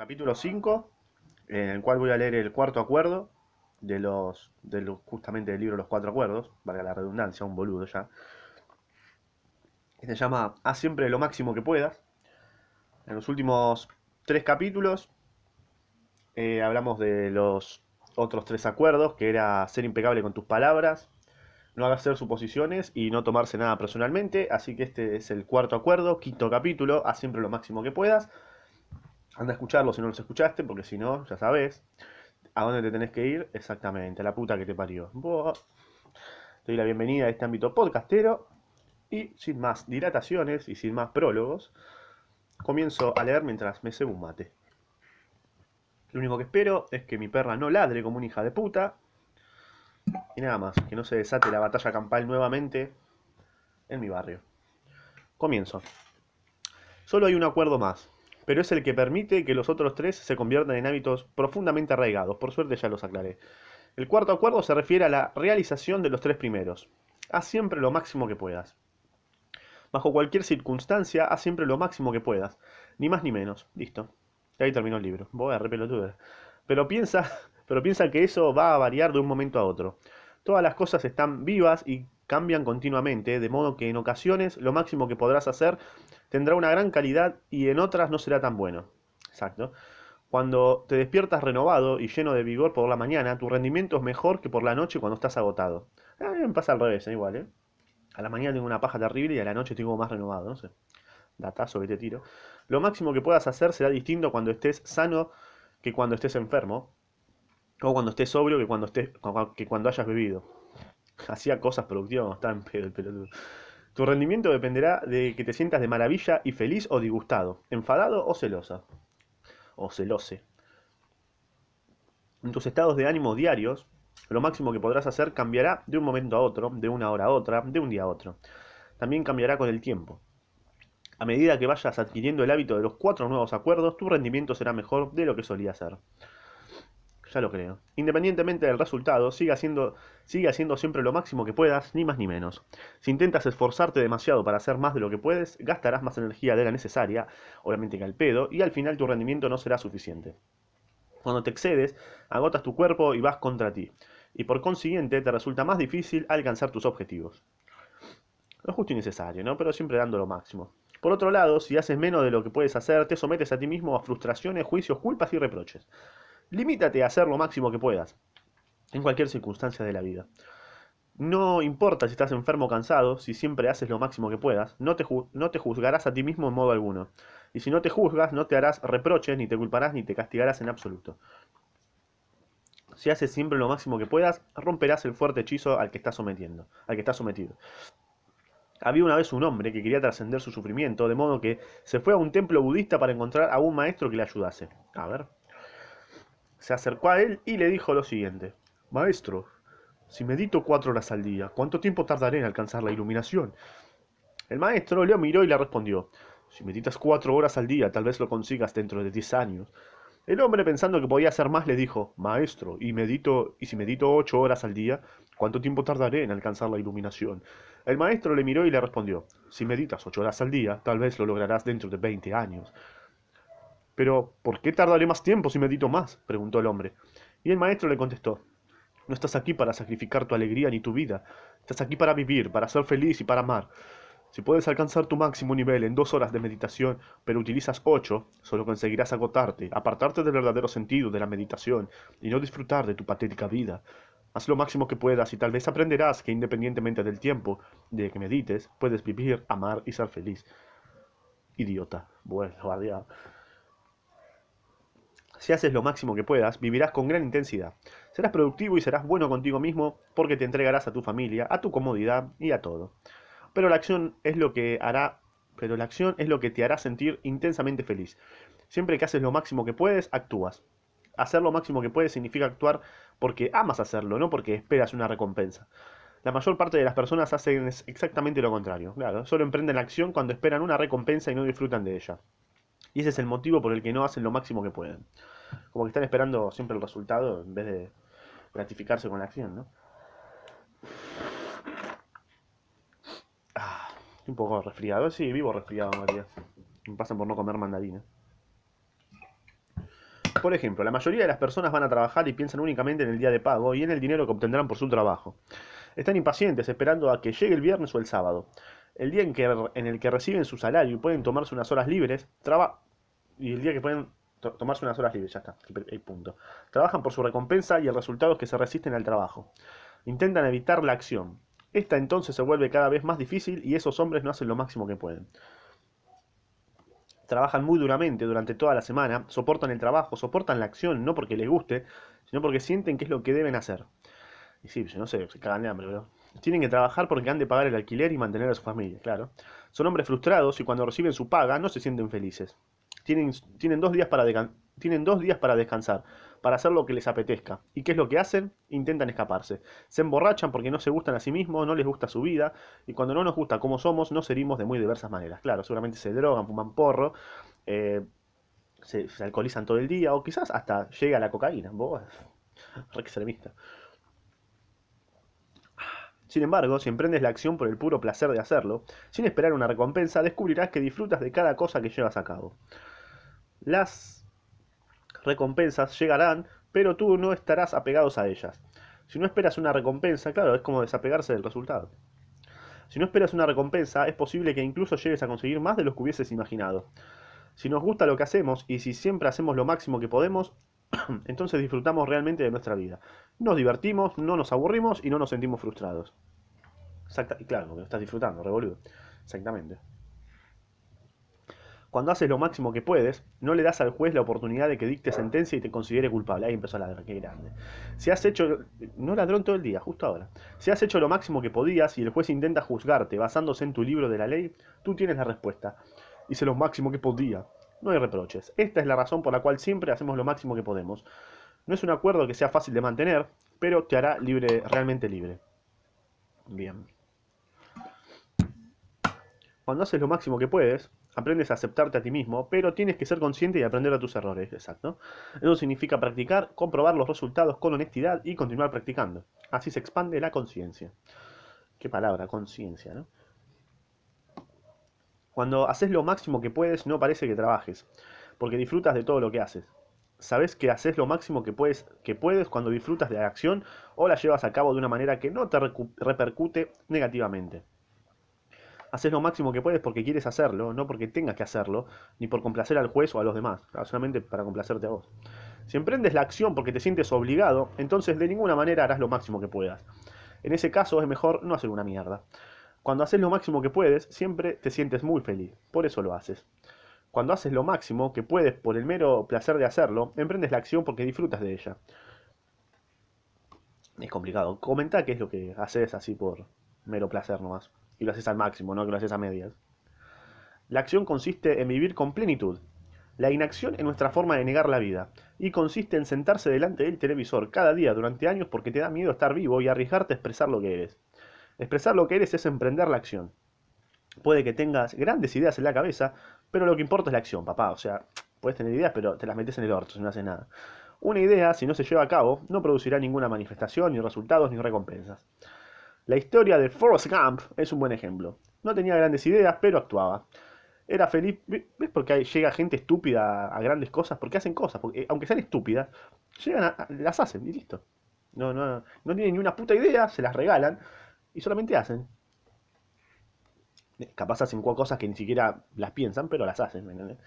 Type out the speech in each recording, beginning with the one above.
capítulo 5, en el cual voy a leer el cuarto acuerdo de los, de justamente del libro Los Cuatro Acuerdos, valga la redundancia, un boludo ya. Se llama Haz siempre lo máximo que puedas. En los últimos tres capítulos eh, hablamos de los otros tres acuerdos, que era ser impecable con tus palabras, no hacer suposiciones y no tomarse nada personalmente. Así que este es el cuarto acuerdo, quinto capítulo, haz siempre lo máximo que puedas. Anda a escucharlo si no los escuchaste, porque si no, ya sabes. ¿A dónde te tenés que ir? Exactamente, a la puta que te parió. Te doy la bienvenida a este ámbito podcastero. Y sin más dilataciones y sin más prólogos, comienzo a leer mientras me cebo un mate. Lo único que espero es que mi perra no ladre como una hija de puta. Y nada más, que no se desate la batalla campal nuevamente en mi barrio. Comienzo. Solo hay un acuerdo más, pero es el que permite que los otros tres se conviertan en hábitos profundamente arraigados. Por suerte ya los aclaré. El cuarto acuerdo se refiere a la realización de los tres primeros. Haz siempre lo máximo que puedas. Bajo cualquier circunstancia, haz siempre lo máximo que puedas. Ni más ni menos. Listo. Y ahí terminó el libro. Voy a re pelotuda. Pero piensa, pero piensa que eso va a variar de un momento a otro. Todas las cosas están vivas y cambian continuamente, de modo que en ocasiones lo máximo que podrás hacer tendrá una gran calidad y en otras no será tan bueno. Exacto. Cuando te despiertas renovado y lleno de vigor por la mañana, tu rendimiento es mejor que por la noche cuando estás agotado. A mí me pasa al revés, ¿eh? igual, ¿eh? A la mañana tengo una paja terrible y a la noche tengo más renovado, no sé. Datazo que te tiro. Lo máximo que puedas hacer será distinto cuando estés sano que cuando estés enfermo. O cuando estés sobrio que cuando, estés, que cuando hayas bebido. Hacía cosas productivas cuando estaba en pedo el pelotudo. Tu rendimiento dependerá de que te sientas de maravilla y feliz o disgustado, enfadado o celosa. O celose. En tus estados de ánimo diarios, lo máximo que podrás hacer cambiará de un momento a otro, de una hora a otra, de un día a otro. También cambiará con el tiempo. A medida que vayas adquiriendo el hábito de los cuatro nuevos acuerdos, tu rendimiento será mejor de lo que solía ser. Ya lo creo. Independientemente del resultado, sigue haciendo, sigue haciendo siempre lo máximo que puedas, ni más ni menos. Si intentas esforzarte demasiado para hacer más de lo que puedes, gastarás más energía de la necesaria, obviamente que al pedo, y al final tu rendimiento no será suficiente. Cuando te excedes, agotas tu cuerpo y vas contra ti, y por consiguiente te resulta más difícil alcanzar tus objetivos. Lo justo y necesario, ¿no? Pero siempre dando lo máximo. Por otro lado, si haces menos de lo que puedes hacer, te sometes a ti mismo a frustraciones, juicios, culpas y reproches. Limítate a hacer lo máximo que puedas, en cualquier circunstancia de la vida. No importa si estás enfermo o cansado, si siempre haces lo máximo que puedas, no te, no te juzgarás a ti mismo en modo alguno. Y si no te juzgas, no te harás reproches, ni te culparás, ni te castigarás en absoluto. Si haces siempre lo máximo que puedas, romperás el fuerte hechizo al que estás sometiendo, al que estás sometido. Había una vez un hombre que quería trascender su sufrimiento, de modo que se fue a un templo budista para encontrar a un maestro que le ayudase. A ver. Se acercó a él y le dijo lo siguiente. Maestro, si medito cuatro horas al día, ¿cuánto tiempo tardaré en alcanzar la iluminación? El maestro le miró y le respondió. Si meditas cuatro horas al día, tal vez lo consigas dentro de diez años. El hombre, pensando que podía hacer más, le dijo, Maestro, y medito, y si medito ocho horas al día, ¿cuánto tiempo tardaré en alcanzar la iluminación? El maestro le miró y le respondió, Si meditas ocho horas al día, tal vez lo lograrás dentro de veinte años. Pero, ¿por qué tardaré más tiempo si medito más? preguntó el hombre. Y el maestro le contestó, No estás aquí para sacrificar tu alegría ni tu vida, estás aquí para vivir, para ser feliz y para amar. Si puedes alcanzar tu máximo nivel en dos horas de meditación, pero utilizas ocho, solo conseguirás agotarte, apartarte del verdadero sentido de la meditación y no disfrutar de tu patética vida. Haz lo máximo que puedas y tal vez aprenderás que independientemente del tiempo de que medites, puedes vivir, amar y ser feliz. Idiota. Bueno, guardia. Si haces lo máximo que puedas, vivirás con gran intensidad. Serás productivo y serás bueno contigo mismo porque te entregarás a tu familia, a tu comodidad y a todo pero la acción es lo que hará, pero la acción es lo que te hará sentir intensamente feliz. Siempre que haces lo máximo que puedes, actúas. Hacer lo máximo que puedes significa actuar porque amas hacerlo, no porque esperas una recompensa. La mayor parte de las personas hacen exactamente lo contrario. Claro, solo emprenden la acción cuando esperan una recompensa y no disfrutan de ella. Y ese es el motivo por el que no hacen lo máximo que pueden. Como que están esperando siempre el resultado en vez de gratificarse con la acción, ¿no? Ah, un poco resfriado. Sí, vivo resfriado, María. Me pasan por no comer mandarina. Por ejemplo, la mayoría de las personas van a trabajar y piensan únicamente en el día de pago y en el dinero que obtendrán por su trabajo. Están impacientes esperando a que llegue el viernes o el sábado. El día en, que, el que reciben su salario y pueden tomarse unas horas libres, traba, y el día que pueden tomarse unas horas libres, ya está, el punto. Trabajan por su recompensa y el resultado es que se resisten al trabajo. Intentan evitar la acción. Esta entonces se vuelve cada vez más difícil y esos hombres no hacen lo máximo que pueden. Trabajan muy duramente durante toda la semana, soportan el trabajo, soportan la acción, no porque les guste, sino porque sienten que es lo que deben hacer. Y sí, no sé, se cagan de hambre, pero... Tienen que trabajar porque han de pagar el alquiler y mantener a su familia, claro. Son hombres frustrados y cuando reciben su paga no se sienten felices. Tienen, tienen, dos días para tienen dos días para descansar, para hacer lo que les apetezca. ¿Y qué es lo que hacen? Intentan escaparse. Se emborrachan porque no se gustan a sí mismos, no les gusta su vida, y cuando no nos gusta cómo somos, nos herimos de muy diversas maneras. Claro, seguramente se drogan, fuman porro, eh, se, alcoholizan todo el día, o quizás hasta llega la cocaína. Vos, re extremista. Sin embargo, si emprendes la acción por el puro placer de hacerlo, sin esperar una recompensa, descubrirás que disfrutas de cada cosa que llevas a cabo. Las recompensas llegarán, pero tú no estarás apegados a ellas. Si no esperas una recompensa, claro, es como desapegarse del resultado. Si no esperas una recompensa, es posible que incluso llegues a conseguir más de lo que hubieses imaginado. Si nos gusta lo que hacemos y si siempre hacemos lo máximo que podemos, entonces disfrutamos realmente de nuestra vida. Nos divertimos, no nos aburrimos y no nos sentimos frustrados. Exacta, y claro, porque lo estás disfrutando, revoludo. Exactamente. Cuando haces lo máximo que puedes, no le das al juez la oportunidad de que dicte sentencia y te considere culpable. Ahí empezó a ladrar, qué grande. Si has hecho, no ladrón todo el día, justo ahora. Si has hecho lo máximo que podías y el juez intenta juzgarte basándose en tu libro de la ley, tú tienes la respuesta. Hice lo máximo que podía. No hay reproches. Esta es la razón por la cual siempre hacemos lo máximo que podemos. No es un acuerdo que sea fácil de mantener, pero te hará libre, realmente libre. Bien. Cuando haces lo máximo que puedes, aprendes a aceptarte a ti mismo, pero tienes que ser consciente y aprender a tus errores, exacto. Eso significa practicar, comprobar los resultados con honestidad y continuar practicando. Así se expande la conciencia. Qué palabra, conciencia, ¿no? Cuando haces lo máximo que puedes, no parece que trabajes, porque disfrutas de todo lo que haces. Sabes que haces lo máximo que puedes, que puedes cuando disfrutas de la acción o la llevas a cabo de una manera que no te repercute negativamente. Haces lo máximo que puedes porque quieres hacerlo, no porque tengas que hacerlo, ni por complacer al juez o a los demás, solamente para complacerte a vos. Si emprendes la acción porque te sientes obligado, entonces de ninguna manera harás lo máximo que puedas. En ese caso es mejor no hacer una mierda. Cuando haces lo máximo que puedes, siempre te sientes muy feliz, por eso lo haces. Cuando haces lo máximo que puedes por el mero placer de hacerlo, emprendes la acción porque disfrutas de ella. Es complicado. Comenta qué es lo que haces así por mero placer nomás. Y lo haces al máximo, no que lo haces a medias. La acción consiste en vivir con plenitud. La inacción es nuestra forma de negar la vida. Y consiste en sentarse delante del televisor cada día durante años porque te da miedo estar vivo y arriesgarte a expresar lo que eres. Expresar lo que eres es emprender la acción. Puede que tengas grandes ideas en la cabeza, pero lo que importa es la acción, papá. O sea, puedes tener ideas, pero te las metes en el orto si no haces nada. Una idea, si no se lleva a cabo, no producirá ninguna manifestación, ni resultados, ni recompensas. La historia de Forrest Gump es un buen ejemplo. No tenía grandes ideas, pero actuaba. Era feliz. ¿Ves por qué llega gente estúpida a grandes cosas? Porque hacen cosas. Porque, aunque sean estúpidas, llegan las hacen y listo. No, no, no tienen ni una puta idea, se las regalan y solamente hacen. Capaz hacen cosas que ni siquiera las piensan, pero las hacen.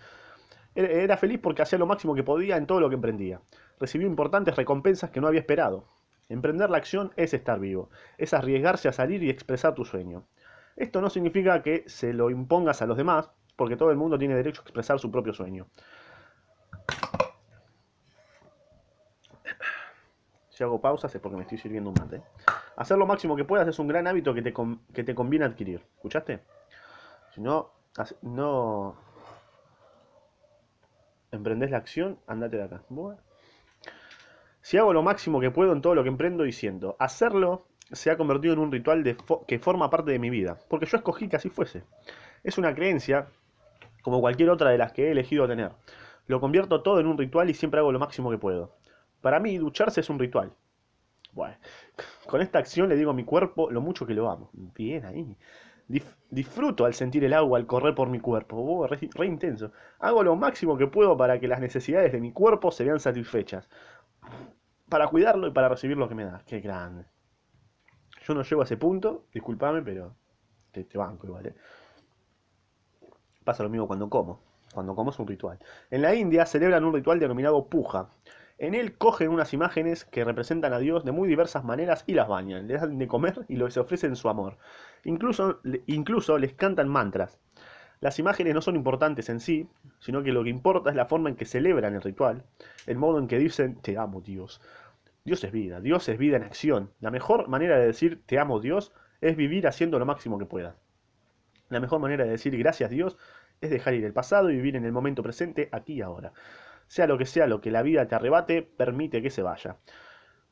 Era feliz porque hacía lo máximo que podía en todo lo que emprendía. Recibió importantes recompensas que no había esperado. Emprender la acción es estar vivo, es arriesgarse a salir y expresar tu sueño. Esto no significa que se lo impongas a los demás, porque todo el mundo tiene derecho a expresar su propio sueño. Si hago pausas es porque me estoy sirviendo un mate. Hacer lo máximo que puedas es un gran hábito que te, que te conviene adquirir. ¿Escuchaste? Si no, no emprendés la acción, andate de acá. Si hago lo máximo que puedo en todo lo que emprendo y siento, hacerlo se ha convertido en un ritual que forma parte de mi vida, porque yo escogí que así fuese. Es una creencia como cualquier otra de las que he elegido tener. Lo convierto todo en un ritual y siempre hago lo máximo que puedo. Para mí, ducharse es un ritual. Bueno, con esta acción le digo a mi cuerpo lo mucho que lo amo. Bien ahí. disfruto al sentir el agua al correr por mi cuerpo. Oh, re, intenso. Hago lo máximo que puedo para que las necesidades de mi cuerpo se vean satisfechas. Para cuidarlo y para recibir lo que me da. Qué grande. Yo no llego a ese punto, discúlpame, pero te, te banco igual. ¿eh? Pasa lo mismo cuando como. Cuando como es un ritual. En la India celebran un ritual denominado puja. En él cogen unas imágenes que representan a Dios de muy diversas maneras y las bañan, les dan de comer y les ofrecen su amor. Incluso, les cantan mantras. Las imágenes no son importantes en sí, sino que lo que importa es la forma en que celebran el ritual, el modo en que dicen te amo Dios. Dios es vida, Dios es vida en acción. La mejor manera de decir te amo Dios es vivir haciendo lo máximo que puedas. La mejor manera de decir gracias Dios es dejar ir el pasado y vivir en el momento presente, aquí y ahora. Sea lo que sea lo que la vida te arrebate, permite que se vaya.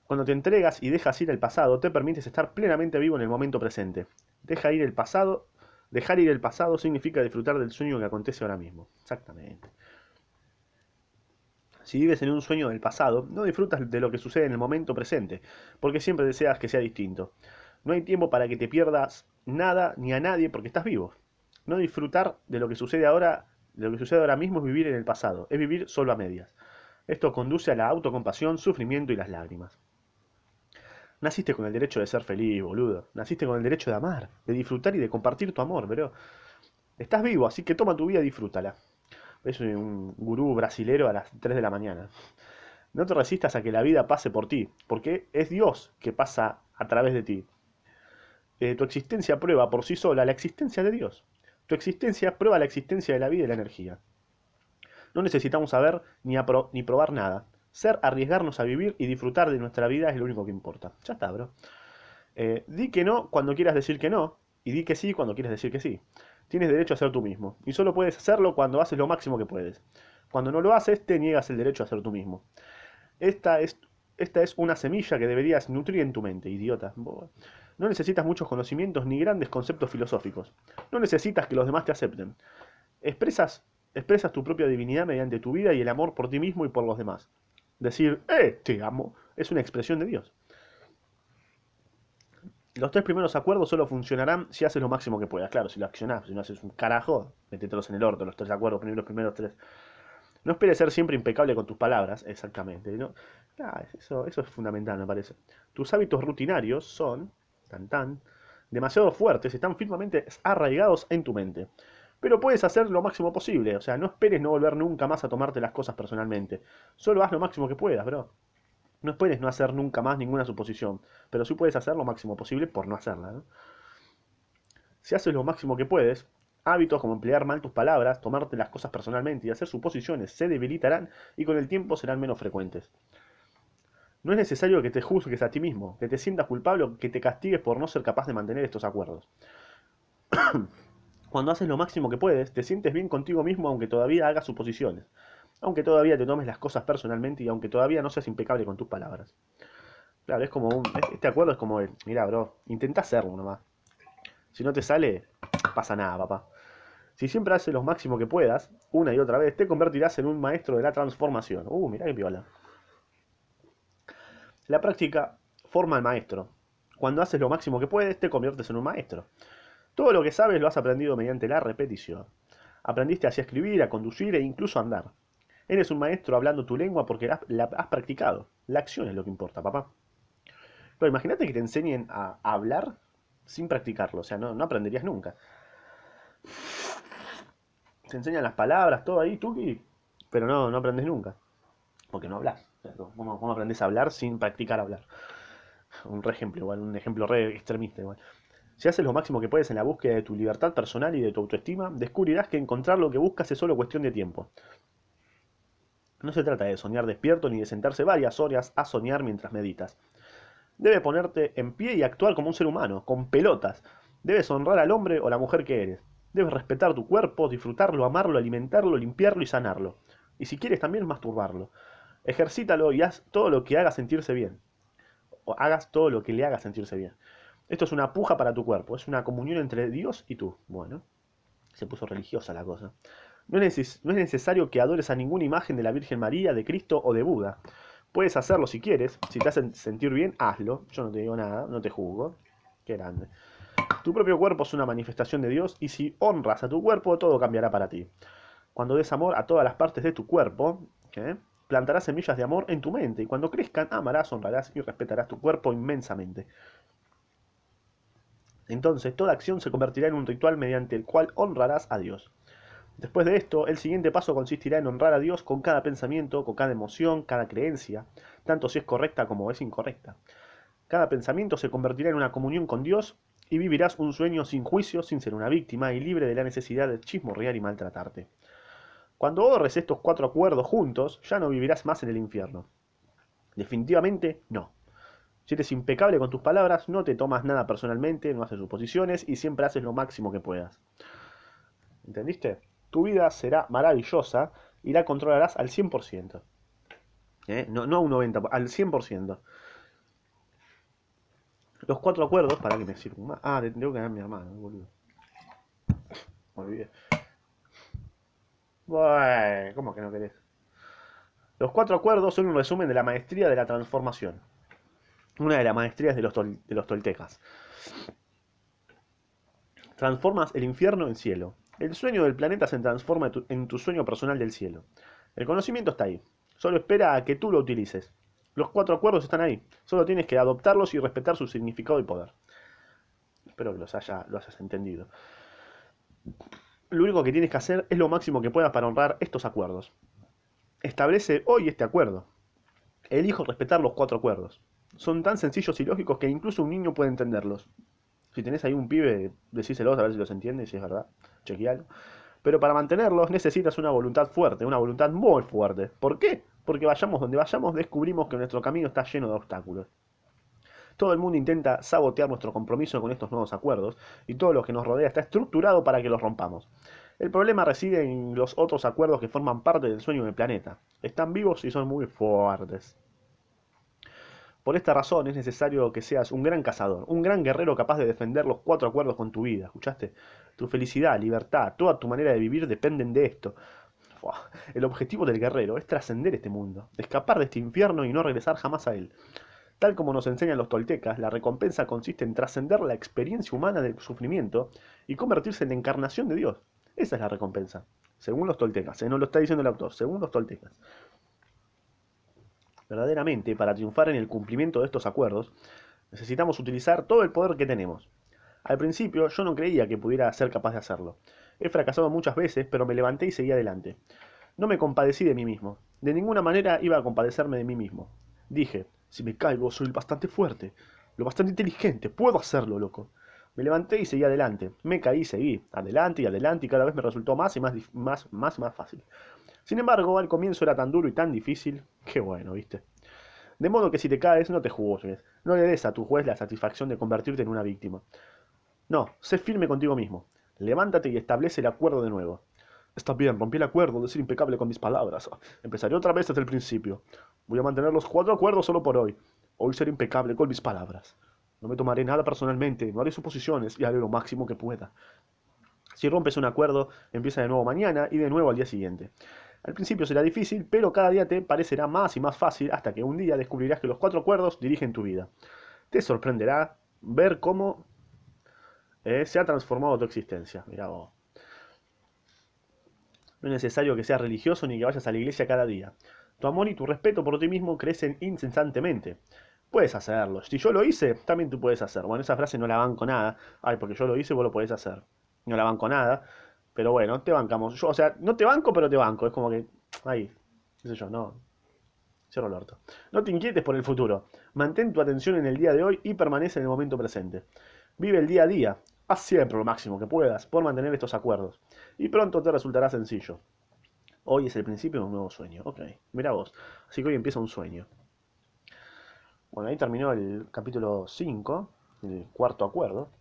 Cuando te entregas y dejas ir el pasado, te permites estar plenamente vivo en el momento presente. Deja ir el pasado, dejar ir el pasado significa disfrutar del sueño que acontece ahora mismo. Exactamente. Si vives en un sueño del pasado, no disfrutas de lo que sucede en el momento presente, porque siempre deseas que sea distinto. No hay tiempo para que te pierdas nada ni a nadie porque estás vivo. No disfrutar de lo que sucede ahora, lo que sucede ahora mismo es vivir en el pasado, es vivir solo a medias. Esto conduce a la autocompasión, sufrimiento y las lágrimas. Naciste con el derecho de ser feliz, boludo. Naciste con el derecho de amar, de disfrutar y de compartir tu amor, pero estás vivo, así que toma tu vida y disfrútala. Es un gurú brasilero a las 3 de la mañana. No te resistas a que la vida pase por ti, porque es Dios que pasa a través de ti. Eh, tu existencia prueba por sí sola la existencia de Dios. Tu existencia prueba la existencia de la vida y la energía. No necesitamos saber ni, ni probar nada. Ser, arriesgarnos a vivir y disfrutar de nuestra vida es lo único que importa. Ya está, bro. Eh, di que no cuando quieras decir que no, y di que sí cuando quieras decir que sí. Tienes derecho a ser tú mismo, y solo puedes hacerlo cuando haces lo máximo que puedes. Cuando no lo haces, te niegas el derecho a ser tú mismo. Esta es, esta es una semilla que deberías nutrir en tu mente, idiota. No necesitas muchos conocimientos ni grandes conceptos filosóficos. No necesitas que los demás te acepten. Expresas, expresas tu propia divinidad mediante tu vida y el amor por ti mismo y por los demás. Decir, eh, te amo, es una expresión de Dios. Los tres primeros acuerdos solo funcionarán si haces lo máximo que puedas. Claro, si lo accionás, si no haces un carajo, metételos en el orto, los tres acuerdos, los primeros tres. No esperes ser siempre impecable con tus palabras, exactamente. ¿no? eso, eso es fundamental, me parece. Tus hábitos rutinarios son tan tan, demasiado fuertes, están firmemente arraigados en tu mente. Pero puedes hacer lo máximo posible, o sea, no esperes no volver nunca más a tomarte las cosas personalmente. Solo haz lo máximo que puedas, bro. No esperes no hacer nunca más ninguna suposición, pero sí puedes hacer lo máximo posible por no hacerla. Si haces lo máximo que puedes, hábitos como emplear mal tus palabras, tomarte las cosas personalmente y hacer suposiciones se debilitarán y con el tiempo serán menos frecuentes. No es necesario que te juzgues a ti mismo, que te sientas culpable o que te castigues por no ser capaz de mantener estos acuerdos. Cuando haces lo máximo que puedes, te sientes bien contigo mismo aunque todavía hagas suposiciones, aunque todavía te tomes las cosas personalmente y aunque todavía no seas impecable con tus palabras. Claro, es como un... Este acuerdo es como el... Mira, bro, intenta hacerlo nomás. Si no te sale, pasa nada, papá. Si siempre haces lo máximo que puedas, una y otra vez, te convertirás en un maestro de la transformación. Uh, mira qué piola. La práctica forma al maestro. Cuando haces lo máximo que puedes, te conviertes en un maestro. Todo lo que sabes lo has aprendido mediante la repetición. Aprendiste así a escribir, a conducir e incluso a andar. Eres un maestro hablando tu lengua porque la has practicado. La acción es lo que importa, papá. Pero imagínate que te enseñen a hablar sin practicarlo. O sea, no, aprenderías nunca. Te enseñan las palabras, todo ahí, tú, pero no, no aprendes nunca. Porque no hablas. ¿Cómo, aprendes a hablar sin practicar hablar? Un re ejemplo, igual, un ejemplo re extremista igual. Si haces lo máximo que puedes en la búsqueda de tu libertad personal y de tu autoestima, descubrirás que encontrar lo que buscas es solo cuestión de tiempo. No se trata de soñar despierto ni de sentarse varias horas a soñar mientras meditas. Debes ponerte en pie y actuar como un ser humano, con pelotas. Debes honrar al hombre o la mujer que eres. Debes respetar tu cuerpo, disfrutarlo, amarlo, alimentarlo, limpiarlo y sanarlo. Y si quieres también masturbarlo. Ejercítalo y haz todo lo que haga sentirse bien. O hagas todo lo que le haga sentirse bien. Esto es una puja para tu cuerpo, es una comunión entre Dios y tú. Bueno, se puso religiosa la cosa. No es, no es necesario que adores a ninguna imagen de la Virgen María, de Cristo o de Buda. Puedes hacerlo si quieres, si te hacen sentir bien, hazlo. Yo no te digo nada, no te juzgo. Qué grande. Tu propio cuerpo es una manifestación de Dios y si honras a tu cuerpo, todo cambiará para ti. Cuando des amor a todas las partes de tu cuerpo. Plantarás semillas de amor en tu mente y cuando crezcan, amarás, honrarás y respetarás tu cuerpo inmensamente. Entonces, toda acción se convertirá en un ritual mediante el cual honrarás a Dios. Después de esto, el siguiente paso consistirá en honrar a Dios con cada pensamiento, con cada emoción, cada creencia, tanto si es correcta como es incorrecta. Cada pensamiento se convertirá en una comunión con Dios y vivirás un sueño sin juicio, sin ser una víctima y libre de la necesidad de chismorrear y maltratarte. Cuando honres estos cuatro acuerdos juntos, ya no vivirás más en el infierno. Definitivamente no. Si eres impecable con tus palabras, no te tomas nada personalmente, no haces suposiciones y siempre haces lo máximo que puedas. ¿Entendiste? tu vida será maravillosa y la controlarás al 100%. ¿Eh? No, no a un 90%, al 100%. Los cuatro acuerdos, para que me sirva Ah, tengo que dar mi hermano, boludo. Me olvidé. Bueno, ¿cómo que no querés? Los cuatro acuerdos son un resumen de la maestría de la transformación. Una de las maestrías de los, de los toltecas. Transformas el infierno en cielo. El sueño del planeta se transforma en tu sueño personal del cielo. El conocimiento está ahí. Solo espera a que tú lo utilices. Los cuatro acuerdos están ahí. Solo tienes que adoptarlos y respetar su significado y poder. Espero que los haya, lo hayas entendido. Lo único que tienes que hacer es lo máximo que puedas para honrar estos acuerdos. Establece hoy este acuerdo. Elijo respetar los cuatro acuerdos. Son tan sencillos y lógicos que incluso un niño puede entenderlos. Si tenés ahí un pibe, decíselos a ver si los entiende, si es verdad. Chequealo. Pero para mantenerlos necesitas una voluntad fuerte, una voluntad muy fuerte. ¿Por qué? Porque vayamos donde vayamos, descubrimos que nuestro camino está lleno de obstáculos. Todo el mundo intenta sabotear nuestro compromiso con estos nuevos acuerdos y todo lo que nos rodea está estructurado para que los rompamos. El problema reside en los otros acuerdos que forman parte del sueño del planeta. Están vivos y son muy fuertes. Por esta razón es necesario que seas un gran cazador, un gran guerrero capaz de defender los cuatro acuerdos con tu vida, ¿escuchaste? Tu felicidad, libertad, toda tu manera de vivir dependen de esto. El objetivo del guerrero es trascender este mundo, escapar de este infierno y no regresar jamás a él. Tal como nos enseñan los toltecas, la recompensa consiste en trascender la experiencia humana del sufrimiento y convertirse en la encarnación de Dios. Esa es la recompensa, según los toltecas, ¿eh? no lo está diciendo el autor, según los toltecas. Verdaderamente, para triunfar en el cumplimiento de estos acuerdos, necesitamos utilizar todo el poder que tenemos. Al principio yo no creía que pudiera ser capaz de hacerlo. He fracasado muchas veces, pero me levanté y seguí adelante. No me compadecí de mí mismo. De ninguna manera iba a compadecerme de mí mismo. Dije, si me caigo soy bastante fuerte, lo bastante inteligente, puedo hacerlo, loco. Me levanté y seguí adelante. Me caí y seguí. Adelante y adelante y cada vez me resultó más y más, más, más, fácil. Sin embargo, al comienzo era tan duro y tan difícil, que bueno, ¿viste? De modo que si te caes, no te juzgues, no le des a tu juez la satisfacción de convertirte en una víctima. No, sé firme contigo mismo. Levántate y establece el acuerdo de nuevo. Está bien, rompí el acuerdo de ser impecable con mis palabras. Empezaré otra vez desde el principio. Voy a mantener los cuatro acuerdos solo por hoy. Hoy seré impecable con mis palabras. No me tomaré nada personalmente, no haré suposiciones y haré lo máximo que pueda. Si rompes un acuerdo, empieza de nuevo mañana y de nuevo al día siguiente. Al principio será difícil, pero cada día te parecerá más y más fácil hasta que un día descubrirás que los cuatro acuerdos dirigen tu vida. Te sorprenderá ver cómo eh, se ha transformado tu existencia. Mira. No es necesario que seas religioso ni que vayas a la iglesia cada día. Tu amor y tu respeto por ti mismo crecen incesantemente. Puedes hacerlo. Si yo lo hice, también tú puedes hacer. Bueno, esa frase no la banco nada. Ay, porque yo lo hice, vos lo podés hacer. No la banco nada. Pero bueno, te bancamos. Yo, o sea, no te banco, pero te banco. Es como que. Ahí. qué sé yo, no. Cierro el orto. No te inquietes por el futuro. Mantén tu atención en el día de hoy y permanece en el momento presente. Vive el día a día. Haz siempre lo máximo que puedas por mantener estos acuerdos. Y pronto te resultará sencillo. Hoy es el principio de un nuevo sueño. Ok, mira vos. Así que hoy empieza un sueño. Bueno, ahí terminó el capítulo 5, el cuarto acuerdo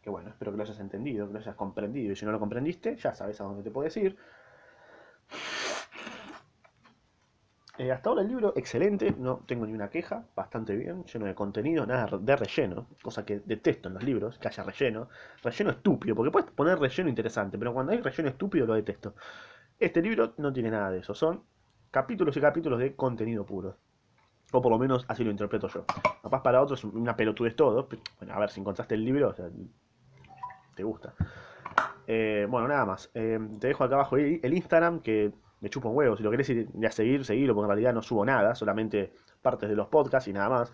que bueno, espero que lo hayas entendido, que lo hayas comprendido, y si no lo comprendiste, ya sabes a dónde te puedes ir. Eh, hasta ahora el libro, excelente, no tengo ni una queja, bastante bien, lleno de contenido, nada de relleno, cosa que detesto en los libros, que haya relleno. Relleno estúpido, porque puedes poner relleno interesante, pero cuando hay relleno estúpido lo detesto. Este libro no tiene nada de eso, son capítulos y capítulos de contenido puro. O por lo menos así lo interpreto yo. Capaz para otros una pelotudez todo. Bueno, a ver, si encontraste el libro, te gusta. Eh, bueno, nada más. Eh, te dejo acá abajo el Instagram, que me chupo un huevo. Si lo querés ir a seguir, seguirlo, porque en realidad no subo nada, solamente partes de los podcasts y nada más.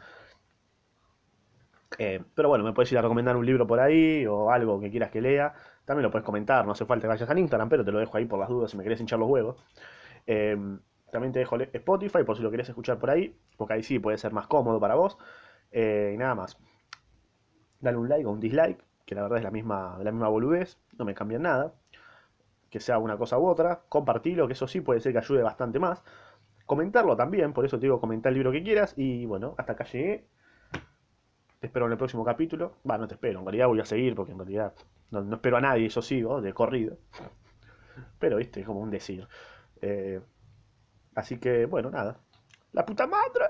Eh, pero bueno, me puedes ir a recomendar un libro por ahí o algo que quieras que lea. También lo puedes comentar, no hace falta que vayas al Instagram, pero te lo dejo ahí por las dudas si me querés hinchar los huevos. también te dejo Spotify por si lo querés escuchar por ahí, porque ahí sí puede ser más cómodo para vos. y nada más. Dale un like o un dislike que la verdad es la misma, la misma boludez, no me cambia nada, que sea una cosa u otra, compartirlo, que eso sí puede ser que ayude bastante más, comentarlo también, por eso te digo, comentar el libro que quieras, y bueno, hasta acá llegué, te espero en el próximo capítulo, va, no te espero, en realidad voy a seguir, porque en realidad no, espero a nadie, eso sigo, de corrido, pero viste, es como un decir. Eh, así que, bueno, nada, la puta madre.